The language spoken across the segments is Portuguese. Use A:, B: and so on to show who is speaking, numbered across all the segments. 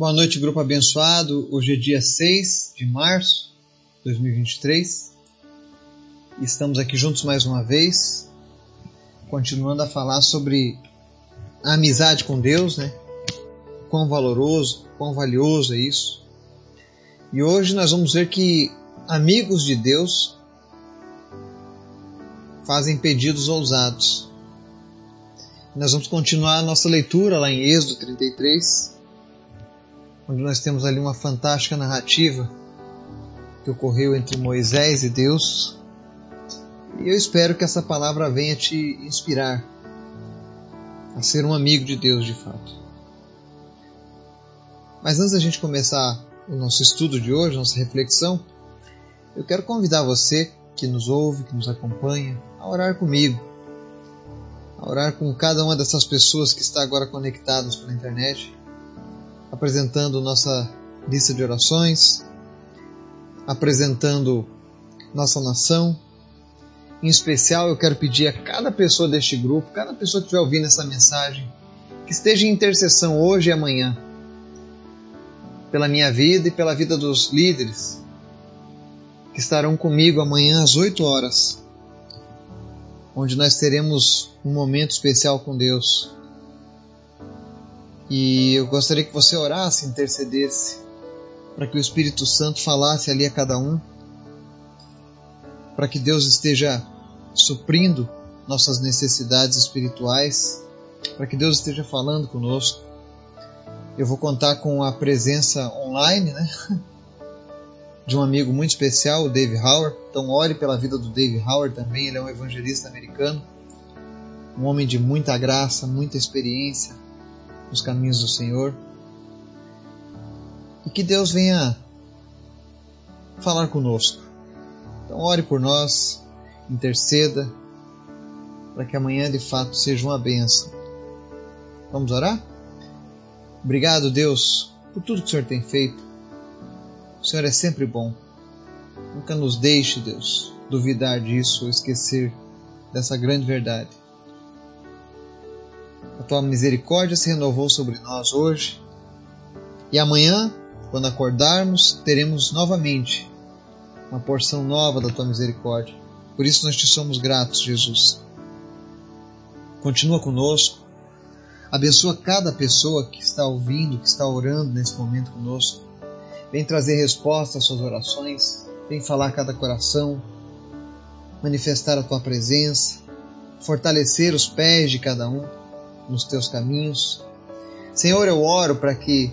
A: Boa noite, grupo abençoado. Hoje é dia 6 de março de 2023. Estamos aqui juntos mais uma vez, continuando a falar sobre a amizade com Deus, né? Quão valoroso, quão valioso é isso. E hoje nós vamos ver que amigos de Deus fazem pedidos ousados. Nós vamos continuar a nossa leitura lá em Êxodo 33, onde nós temos ali uma fantástica narrativa que ocorreu entre Moisés e Deus. E eu espero que essa palavra venha te inspirar a ser um amigo de Deus de fato. Mas antes da gente começar o nosso estudo de hoje, nossa reflexão, eu quero convidar você que nos ouve, que nos acompanha, a orar comigo, a orar com cada uma dessas pessoas que está agora conectadas pela internet, apresentando nossa lista de orações, apresentando nossa nação. Em especial, eu quero pedir a cada pessoa deste grupo, cada pessoa que estiver ouvindo essa mensagem, que esteja em intercessão hoje e amanhã, pela minha vida e pela vida dos líderes que estarão comigo amanhã às 8 horas onde nós teremos um momento especial com Deus. E eu gostaria que você orasse, intercedesse, para que o Espírito Santo falasse ali a cada um, para que Deus esteja suprindo nossas necessidades espirituais, para que Deus esteja falando conosco. Eu vou contar com a presença online, né? de um amigo muito especial, o Dave Howard. Então, ore pela vida do Dave Howard também. Ele é um evangelista americano, um homem de muita graça, muita experiência nos caminhos do Senhor. E que Deus venha falar conosco. Então, ore por nós, interceda, para que amanhã de fato seja uma benção. Vamos orar? Obrigado, Deus, por tudo que o Senhor tem feito o Senhor é sempre bom. Nunca nos deixe, Deus, duvidar disso ou esquecer dessa grande verdade. A tua misericórdia se renovou sobre nós hoje e amanhã, quando acordarmos, teremos novamente uma porção nova da tua misericórdia. Por isso nós te somos gratos, Jesus. Continua conosco. Abençoa cada pessoa que está ouvindo, que está orando nesse momento conosco. Vem trazer resposta às suas orações, vem falar a cada coração, manifestar a tua presença, fortalecer os pés de cada um nos teus caminhos. Senhor, eu oro para que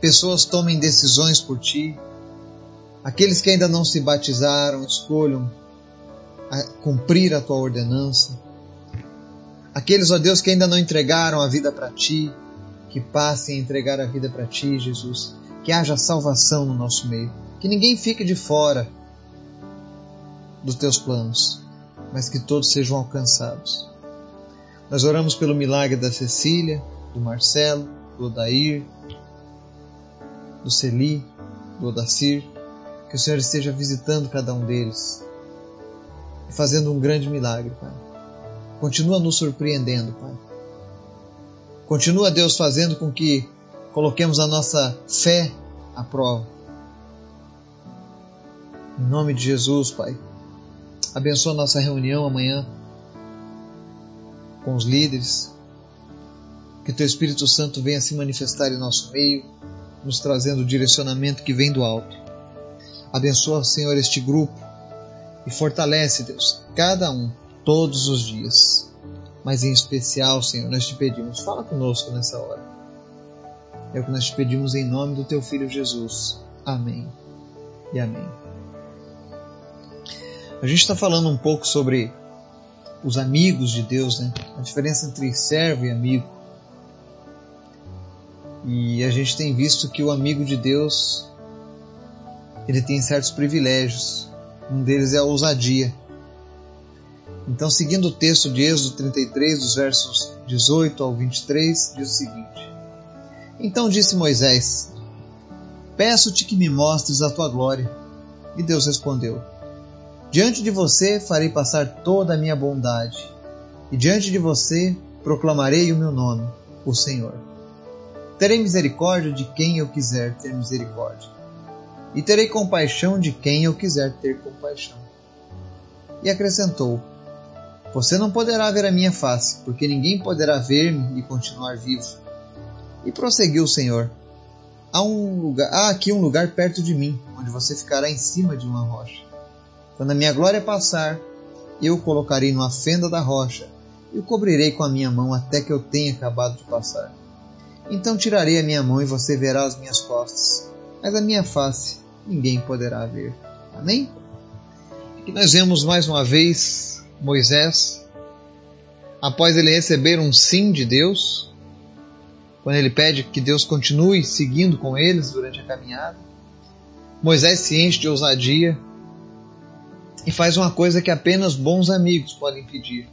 A: pessoas tomem decisões por ti. Aqueles que ainda não se batizaram, escolham a cumprir a tua ordenança. Aqueles, ó Deus, que ainda não entregaram a vida para ti, que passem a entregar a vida para ti, Jesus que haja salvação no nosso meio, que ninguém fique de fora dos teus planos, mas que todos sejam alcançados. Nós oramos pelo milagre da Cecília, do Marcelo, do Odair, do Celi, do Odacir, que o Senhor esteja visitando cada um deles e fazendo um grande milagre, Pai. Continua nos surpreendendo, Pai. Continua, Deus, fazendo com que coloquemos a nossa fé à prova. Em nome de Jesus, Pai. Abençoa nossa reunião amanhã com os líderes. Que Teu Espírito Santo venha se manifestar em nosso meio, nos trazendo o direcionamento que vem do alto. Abençoa, Senhor, este grupo e fortalece, Deus, cada um, todos os dias. Mas em especial, Senhor, nós te pedimos, fala conosco nessa hora é o que nós te pedimos em nome do teu filho Jesus. Amém e amém. A gente está falando um pouco sobre os amigos de Deus, né? A diferença entre servo e amigo. E a gente tem visto que o amigo de Deus ele tem certos privilégios. Um deles é a ousadia. Então, seguindo o texto de Êxodo 33, dos versos 18 ao 23, diz o seguinte: então disse Moisés: Peço-te que me mostres a tua glória. E Deus respondeu: Diante de você farei passar toda a minha bondade, e diante de você proclamarei o meu nome, o Senhor. Terei misericórdia de quem eu quiser ter misericórdia, e terei compaixão de quem eu quiser ter compaixão. E acrescentou: Você não poderá ver a minha face, porque ninguém poderá ver-me e continuar vivo. E prosseguiu o Senhor: Há, um lugar, há aqui um lugar perto de mim, onde você ficará em cima de uma rocha. Quando a minha glória passar, eu o colocarei numa fenda da rocha e o cobrirei com a minha mão até que eu tenha acabado de passar. Então tirarei a minha mão e você verá as minhas costas, mas a minha face ninguém poderá ver. Amém? Aqui nós vemos mais uma vez Moisés, após ele receber um sim de Deus, quando ele pede que Deus continue seguindo com eles durante a caminhada, Moisés se enche de ousadia e faz uma coisa que apenas bons amigos podem pedir.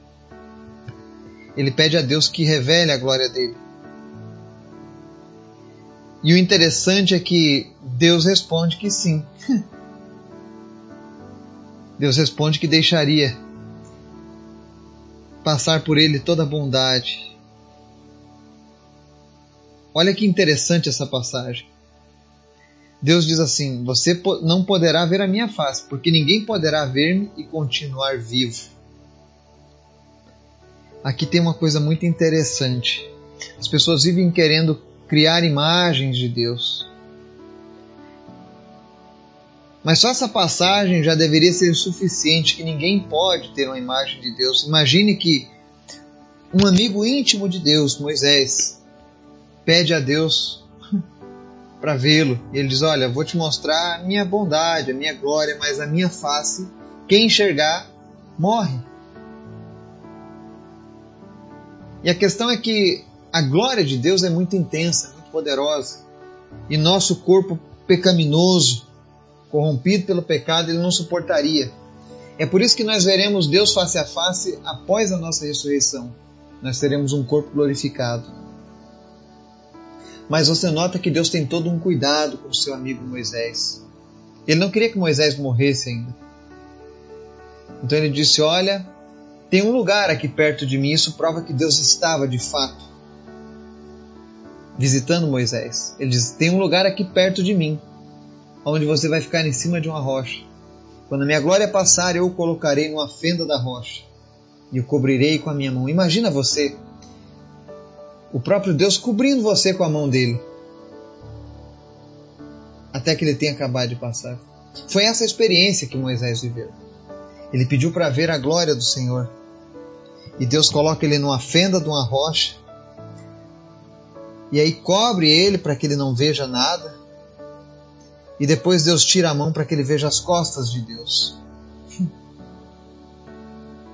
A: Ele pede a Deus que revele a glória dele. E o interessante é que Deus responde que sim. Deus responde que deixaria passar por ele toda a bondade. Olha que interessante essa passagem. Deus diz assim: Você não poderá ver a minha face, porque ninguém poderá ver-me e continuar vivo. Aqui tem uma coisa muito interessante. As pessoas vivem querendo criar imagens de Deus. Mas só essa passagem já deveria ser suficiente que ninguém pode ter uma imagem de Deus. Imagine que um amigo íntimo de Deus, Moisés, pede a Deus para vê-lo. E ele diz: Olha, vou te mostrar a minha bondade, a minha glória, mas a minha face, quem enxergar, morre. E a questão é que a glória de Deus é muito intensa, muito poderosa. E nosso corpo pecaminoso, corrompido pelo pecado, ele não suportaria. É por isso que nós veremos Deus face a face após a nossa ressurreição. Nós teremos um corpo glorificado. Mas você nota que Deus tem todo um cuidado com o seu amigo Moisés. Ele não queria que Moisés morresse ainda. Então ele disse: Olha, tem um lugar aqui perto de mim. Isso prova que Deus estava de fato visitando Moisés. Ele diz: Tem um lugar aqui perto de mim, onde você vai ficar em cima de uma rocha. Quando a minha glória passar, eu o colocarei numa fenda da rocha e o cobrirei com a minha mão. Imagina você, o próprio Deus cobrindo você com a mão dele, até que ele tenha acabado de passar. Foi essa experiência que Moisés viveu. Ele pediu para ver a glória do Senhor. E Deus coloca ele numa fenda de uma rocha e aí cobre ele para que ele não veja nada. E depois Deus tira a mão para que ele veja as costas de Deus.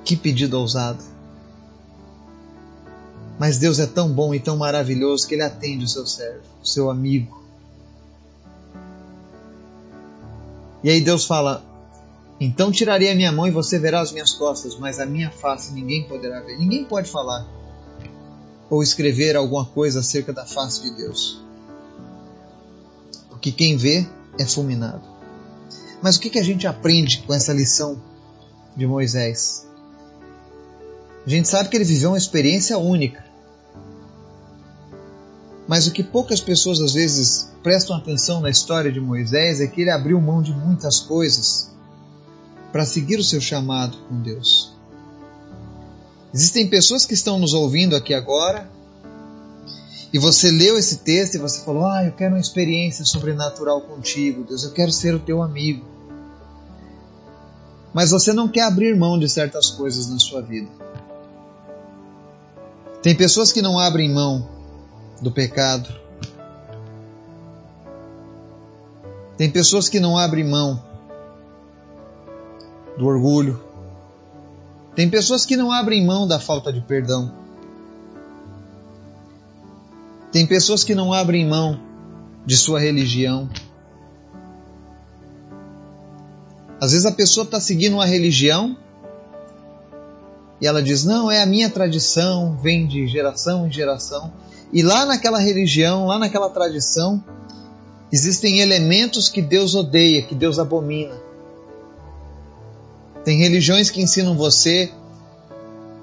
A: Que pedido ousado. Mas Deus é tão bom e tão maravilhoso que ele atende o seu servo, o seu amigo. E aí Deus fala: Então tirarei a minha mão e você verá as minhas costas, mas a minha face ninguém poderá ver. Ninguém pode falar ou escrever alguma coisa acerca da face de Deus. Porque quem vê é fulminado. Mas o que, a gente aprende com essa lição de Moisés? A gente sabe que ele viveu uma experiência única. Mas o que poucas pessoas às vezes prestam atenção na história de Moisés é que ele abriu mão de muitas coisas para seguir o seu chamado com Deus. Existem pessoas que estão nos ouvindo aqui agora e você leu esse texto e você falou: Ah, eu quero uma experiência sobrenatural contigo, Deus, eu quero ser o teu amigo. Mas você não quer abrir mão de certas coisas na sua vida. Tem pessoas que não abrem mão do pecado. Tem pessoas que não abrem mão do orgulho. Tem pessoas que não abrem mão da falta de perdão. Tem pessoas que não abrem mão de sua religião. Às vezes a pessoa está seguindo uma religião e ela diz: Não, é a minha tradição, vem de geração em geração. E lá naquela religião, lá naquela tradição, existem elementos que Deus odeia, que Deus abomina. Tem religiões que ensinam você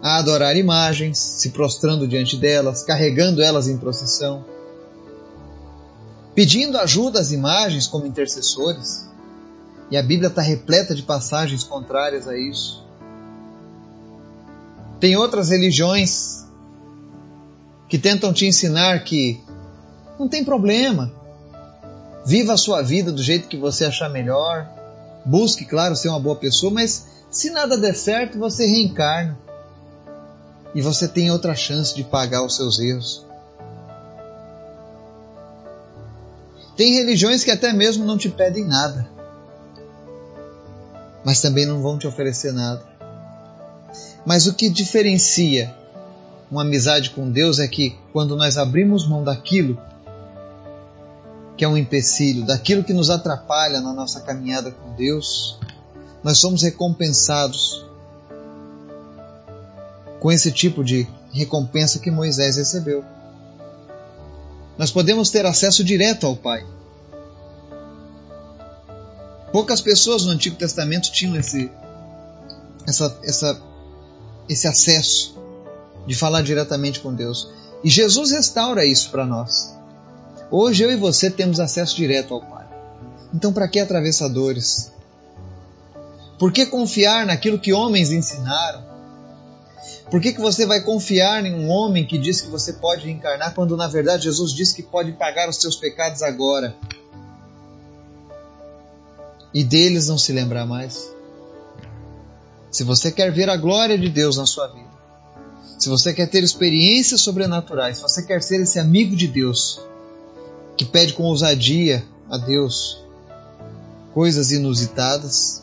A: a adorar imagens, se prostrando diante delas, carregando elas em procissão. pedindo ajuda às imagens como intercessores. E a Bíblia está repleta de passagens contrárias a isso. Tem outras religiões que tentam te ensinar que não tem problema. Viva a sua vida do jeito que você achar melhor. Busque, claro, ser uma boa pessoa, mas se nada der certo, você reencarna. E você tem outra chance de pagar os seus erros. Tem religiões que até mesmo não te pedem nada, mas também não vão te oferecer nada. Mas o que diferencia uma amizade com Deus é que quando nós abrimos mão daquilo que é um empecilho, daquilo que nos atrapalha na nossa caminhada com Deus, nós somos recompensados com esse tipo de recompensa que Moisés recebeu. Nós podemos ter acesso direto ao Pai. Poucas pessoas no Antigo Testamento tinham esse, essa, essa, esse acesso de falar diretamente com Deus. E Jesus restaura isso para nós. Hoje eu e você temos acesso direto ao Pai. Então, para que atravessadores? Por que confiar naquilo que homens ensinaram? Por que, que você vai confiar em um homem que diz que você pode encarnar quando na verdade Jesus diz que pode pagar os seus pecados agora? E deles não se lembrar mais? Se você quer ver a glória de Deus na sua vida, se você quer ter experiências sobrenaturais, se você quer ser esse amigo de Deus que pede com ousadia a Deus coisas inusitadas,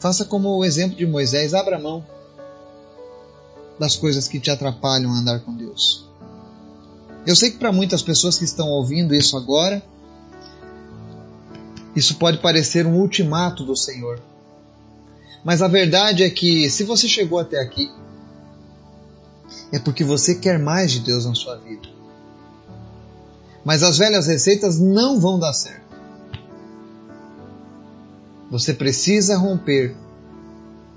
A: faça como o exemplo de Moisés, abra mão das coisas que te atrapalham a andar com Deus. Eu sei que para muitas pessoas que estão ouvindo isso agora, isso pode parecer um ultimato do Senhor. Mas a verdade é que se você chegou até aqui, é porque você quer mais de Deus na sua vida. Mas as velhas receitas não vão dar certo. Você precisa romper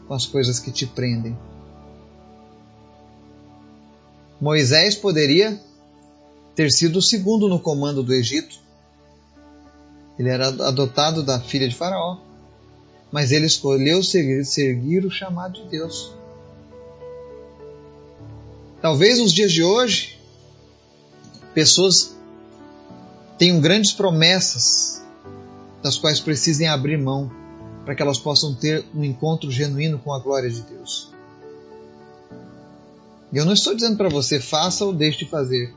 A: com as coisas que te prendem. Moisés poderia ter sido o segundo no comando do Egito. Ele era adotado da filha de Faraó. Mas ele escolheu seguir, seguir o chamado de Deus. Talvez nos dias de hoje, pessoas tenham grandes promessas das quais precisem abrir mão para que elas possam ter um encontro genuíno com a glória de Deus. E eu não estou dizendo para você faça ou deixe de fazer,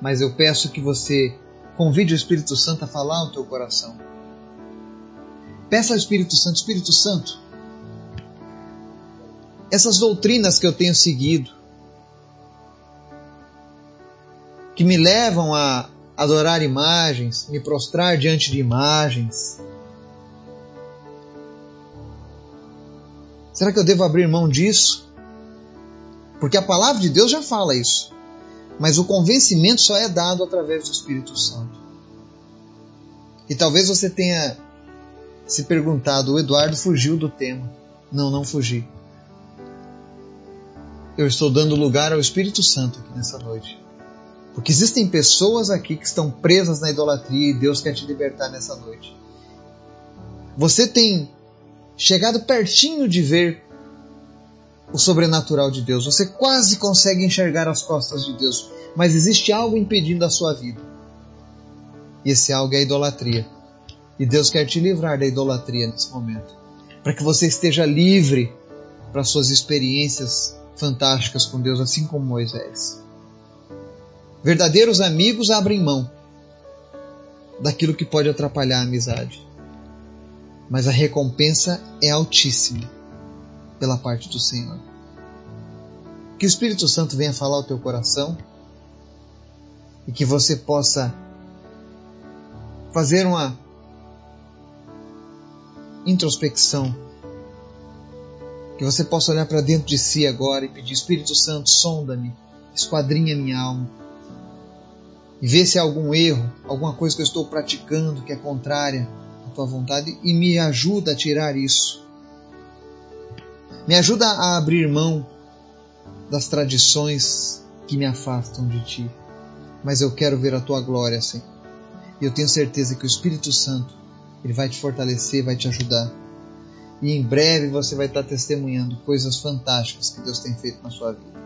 A: mas eu peço que você convide o Espírito Santo a falar no teu coração. Peça ao Espírito Santo, Espírito Santo, essas doutrinas que eu tenho seguido, que me levam a adorar imagens, me prostrar diante de imagens. Será que eu devo abrir mão disso? Porque a palavra de Deus já fala isso. Mas o convencimento só é dado através do Espírito Santo. E talvez você tenha se perguntado: o Eduardo fugiu do tema. Não, não fugi. Eu estou dando lugar ao Espírito Santo aqui nessa noite. Porque existem pessoas aqui que estão presas na idolatria e Deus quer te libertar nessa noite. Você tem chegado pertinho de ver o sobrenatural de Deus. Você quase consegue enxergar as costas de Deus, mas existe algo impedindo a sua vida. E esse algo é a idolatria. E Deus quer te livrar da idolatria nesse momento, para que você esteja livre para suas experiências fantásticas com Deus, assim como Moisés. Verdadeiros amigos abrem mão daquilo que pode atrapalhar a amizade. Mas a recompensa é altíssima pela parte do Senhor. Que o Espírito Santo venha falar ao teu coração e que você possa fazer uma introspecção. Que você possa olhar para dentro de si agora e pedir: Espírito Santo, sonda-me, esquadrinha minha alma e ver se há algum erro, alguma coisa que eu estou praticando que é contrária à tua vontade e me ajuda a tirar isso. Me ajuda a abrir mão das tradições que me afastam de ti. Mas eu quero ver a tua glória, Senhor. E eu tenho certeza que o Espírito Santo, ele vai te fortalecer, vai te ajudar. E em breve você vai estar testemunhando coisas fantásticas que Deus tem feito na sua vida.